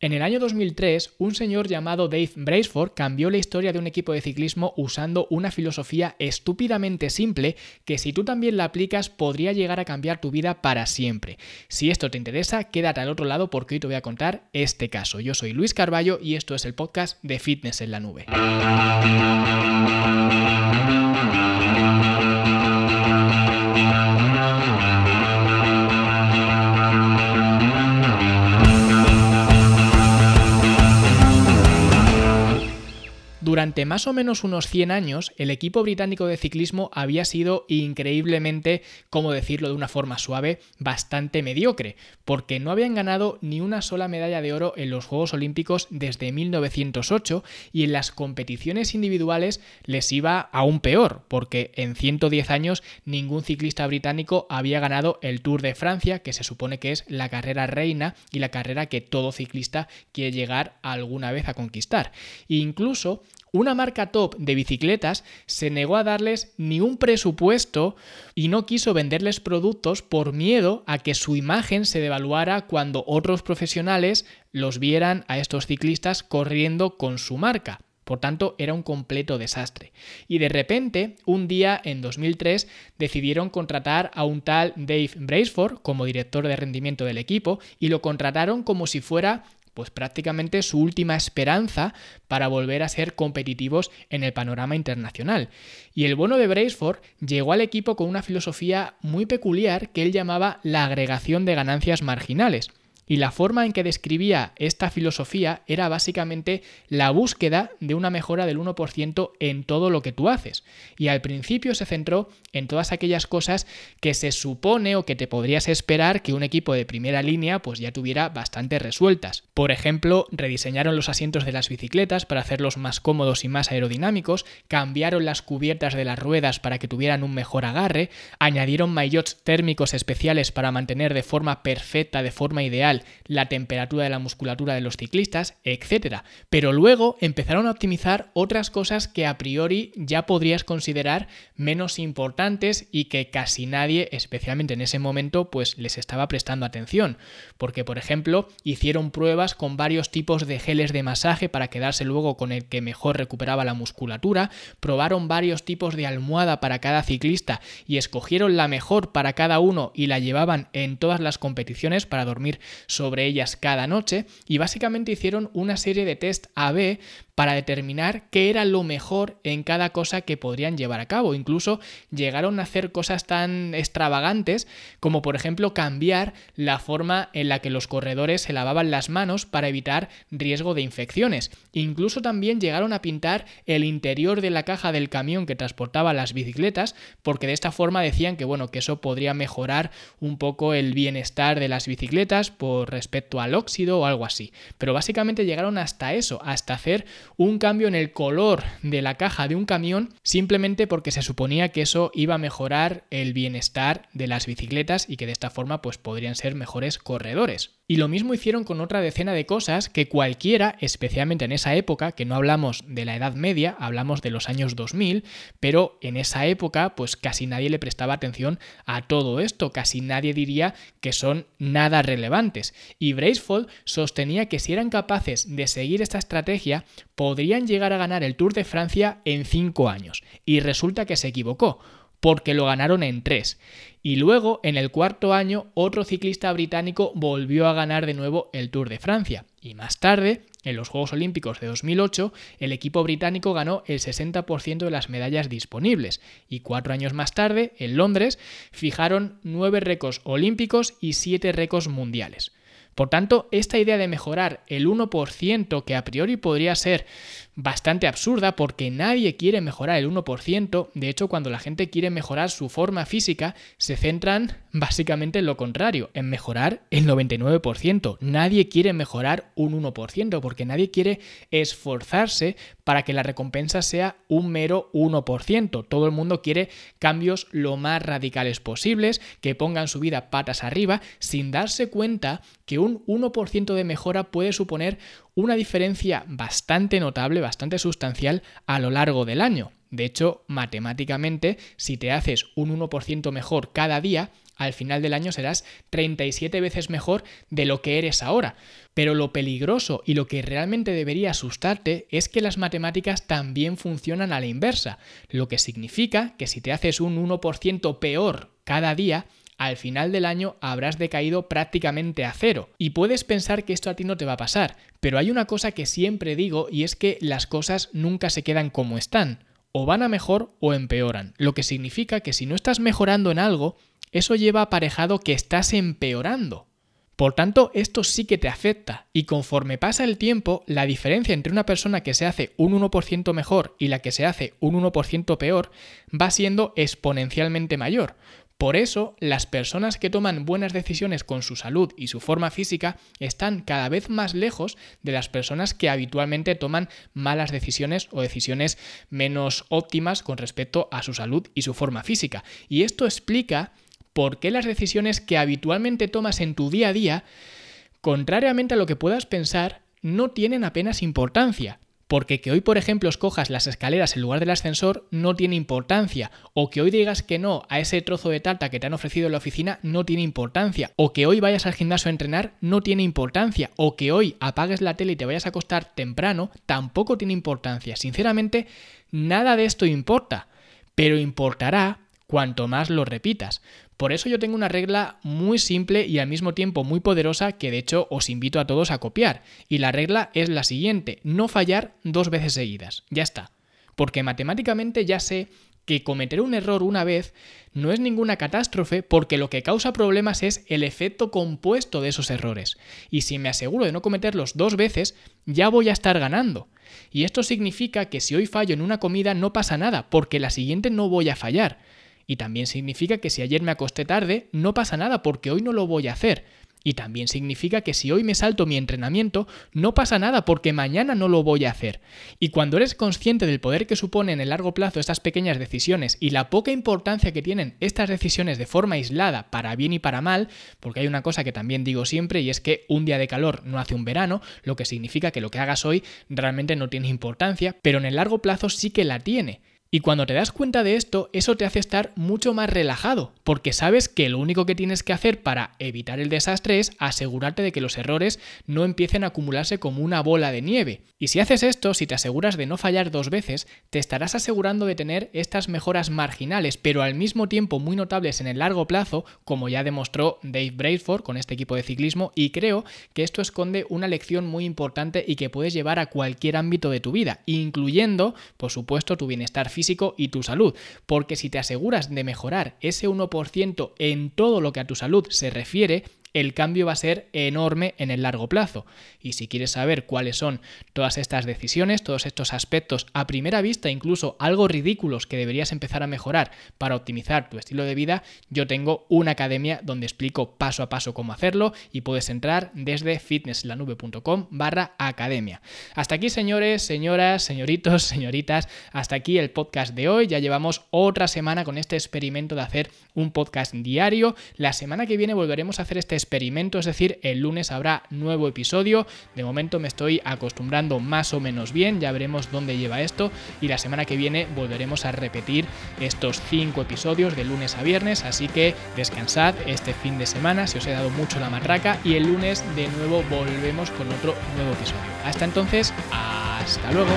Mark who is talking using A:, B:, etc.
A: En el año 2003, un señor llamado Dave Braceford cambió la historia de un equipo de ciclismo usando una filosofía estúpidamente simple que si tú también la aplicas podría llegar a cambiar tu vida para siempre. Si esto te interesa, quédate al otro lado porque hoy te voy a contar este caso. Yo soy Luis Carballo y esto es el podcast de Fitness en la Nube. Durante más o menos unos 100 años, el equipo británico de ciclismo había sido increíblemente, como decirlo de una forma suave, bastante mediocre, porque no habían ganado ni una sola medalla de oro en los Juegos Olímpicos desde 1908 y en las competiciones individuales les iba aún peor, porque en 110 años ningún ciclista británico había ganado el Tour de Francia, que se supone que es la carrera reina y la carrera que todo ciclista quiere llegar alguna vez a conquistar. E incluso una marca top de bicicletas se negó a darles ni un presupuesto y no quiso venderles productos por miedo a que su imagen se devaluara cuando otros profesionales los vieran a estos ciclistas corriendo con su marca. Por tanto, era un completo desastre. Y de repente, un día en 2003, decidieron contratar a un tal Dave Braceford como director de rendimiento del equipo y lo contrataron como si fuera pues prácticamente su última esperanza para volver a ser competitivos en el panorama internacional. Y el bueno de Braceford llegó al equipo con una filosofía muy peculiar que él llamaba la agregación de ganancias marginales. Y la forma en que describía esta filosofía era básicamente la búsqueda de una mejora del 1% en todo lo que tú haces. Y al principio se centró en todas aquellas cosas que se supone o que te podrías esperar que un equipo de primera línea pues ya tuviera bastante resueltas. Por ejemplo, rediseñaron los asientos de las bicicletas para hacerlos más cómodos y más aerodinámicos, cambiaron las cubiertas de las ruedas para que tuvieran un mejor agarre, añadieron maillots térmicos especiales para mantener de forma perfecta, de forma ideal, la temperatura de la musculatura de los ciclistas, etc. Pero luego empezaron a optimizar otras cosas que a priori ya podrías considerar menos importantes y que casi nadie, especialmente en ese momento, pues les estaba prestando atención. Porque, por ejemplo, hicieron pruebas con varios tipos de geles de masaje para quedarse luego con el que mejor recuperaba la musculatura, probaron varios tipos de almohada para cada ciclista y escogieron la mejor para cada uno y la llevaban en todas las competiciones para dormir sobre ellas cada noche y básicamente hicieron una serie de test AB para determinar qué era lo mejor en cada cosa que podrían llevar a cabo. Incluso llegaron a hacer cosas tan extravagantes como por ejemplo cambiar la forma en la que los corredores se lavaban las manos para evitar riesgo de infecciones. Incluso también llegaron a pintar el interior de la caja del camión que transportaba las bicicletas porque de esta forma decían que bueno, que eso podría mejorar un poco el bienestar de las bicicletas respecto al óxido o algo así. Pero básicamente llegaron hasta eso, hasta hacer un cambio en el color de la caja de un camión simplemente porque se suponía que eso iba a mejorar el bienestar de las bicicletas y que de esta forma pues podrían ser mejores corredores. Y lo mismo hicieron con otra decena de cosas que cualquiera, especialmente en esa época, que no hablamos de la Edad Media, hablamos de los años 2000, pero en esa época pues casi nadie le prestaba atención a todo esto, casi nadie diría que son nada relevantes. Y Braceford sostenía que si eran capaces de seguir esta estrategia, podrían llegar a ganar el Tour de Francia en 5 años. Y resulta que se equivocó porque lo ganaron en tres. Y luego, en el cuarto año, otro ciclista británico volvió a ganar de nuevo el Tour de Francia. Y más tarde, en los Juegos Olímpicos de 2008, el equipo británico ganó el 60% de las medallas disponibles. Y cuatro años más tarde, en Londres, fijaron nueve récords olímpicos y siete récords mundiales. Por tanto, esta idea de mejorar el 1%, que a priori podría ser bastante absurda porque nadie quiere mejorar el 1%, de hecho cuando la gente quiere mejorar su forma física, se centran básicamente en lo contrario, en mejorar el 99%. Nadie quiere mejorar un 1% porque nadie quiere esforzarse para que la recompensa sea un mero 1%. Todo el mundo quiere cambios lo más radicales posibles, que pongan su vida patas arriba, sin darse cuenta que un 1% de mejora puede suponer una diferencia bastante notable, bastante sustancial a lo largo del año. De hecho, matemáticamente, si te haces un 1% mejor cada día, al final del año serás 37 veces mejor de lo que eres ahora. Pero lo peligroso y lo que realmente debería asustarte es que las matemáticas también funcionan a la inversa, lo que significa que si te haces un 1% peor cada día, al final del año habrás decaído prácticamente a cero. Y puedes pensar que esto a ti no te va a pasar, pero hay una cosa que siempre digo y es que las cosas nunca se quedan como están. O van a mejor o empeoran, lo que significa que si no estás mejorando en algo, eso lleva aparejado que estás empeorando. Por tanto, esto sí que te afecta y conforme pasa el tiempo, la diferencia entre una persona que se hace un 1% mejor y la que se hace un 1% peor va siendo exponencialmente mayor. Por eso, las personas que toman buenas decisiones con su salud y su forma física están cada vez más lejos de las personas que habitualmente toman malas decisiones o decisiones menos óptimas con respecto a su salud y su forma física. Y esto explica por qué las decisiones que habitualmente tomas en tu día a día, contrariamente a lo que puedas pensar, no tienen apenas importancia. Porque que hoy, por ejemplo, escojas las escaleras en lugar del ascensor no tiene importancia. O que hoy digas que no a ese trozo de tarta que te han ofrecido en la oficina no tiene importancia. O que hoy vayas al gimnasio a entrenar no tiene importancia. O que hoy apagues la tele y te vayas a acostar temprano tampoco tiene importancia. Sinceramente, nada de esto importa. Pero importará cuanto más lo repitas. Por eso yo tengo una regla muy simple y al mismo tiempo muy poderosa que de hecho os invito a todos a copiar. Y la regla es la siguiente, no fallar dos veces seguidas. Ya está. Porque matemáticamente ya sé que cometer un error una vez no es ninguna catástrofe porque lo que causa problemas es el efecto compuesto de esos errores. Y si me aseguro de no cometerlos dos veces, ya voy a estar ganando. Y esto significa que si hoy fallo en una comida no pasa nada, porque la siguiente no voy a fallar. Y también significa que si ayer me acosté tarde, no pasa nada porque hoy no lo voy a hacer. Y también significa que si hoy me salto mi entrenamiento, no pasa nada porque mañana no lo voy a hacer. Y cuando eres consciente del poder que supone en el largo plazo estas pequeñas decisiones y la poca importancia que tienen estas decisiones de forma aislada, para bien y para mal, porque hay una cosa que también digo siempre y es que un día de calor no hace un verano, lo que significa que lo que hagas hoy realmente no tiene importancia, pero en el largo plazo sí que la tiene. Y cuando te das cuenta de esto, eso te hace estar mucho más relajado, porque sabes que lo único que tienes que hacer para evitar el desastre es asegurarte de que los errores no empiecen a acumularse como una bola de nieve. Y si haces esto, si te aseguras de no fallar dos veces, te estarás asegurando de tener estas mejoras marginales, pero al mismo tiempo muy notables en el largo plazo, como ya demostró Dave Braidford con este equipo de ciclismo, y creo que esto esconde una lección muy importante y que puedes llevar a cualquier ámbito de tu vida, incluyendo, por supuesto, tu bienestar físico y tu salud, porque si te aseguras de mejorar ese 1% en todo lo que a tu salud se refiere, el cambio va a ser enorme en el largo plazo. Y si quieres saber cuáles son todas estas decisiones, todos estos aspectos a primera vista, incluso algo ridículos que deberías empezar a mejorar para optimizar tu estilo de vida, yo tengo una academia donde explico paso a paso cómo hacerlo y puedes entrar desde fitnesslanube.com barra academia. Hasta aquí, señores, señoras, señoritos, señoritas, hasta aquí el podcast de hoy. Ya llevamos otra semana con este experimento de hacer un podcast diario. La semana que viene volveremos a hacer este experimento, es decir, el lunes habrá nuevo episodio. De momento me estoy acostumbrando más o menos bien, ya veremos dónde lleva esto y la semana que viene volveremos a repetir estos cinco episodios de lunes a viernes, así que descansad este fin de semana, si os he dado mucho la matraca y el lunes de nuevo volvemos con otro nuevo episodio. Hasta entonces, hasta luego.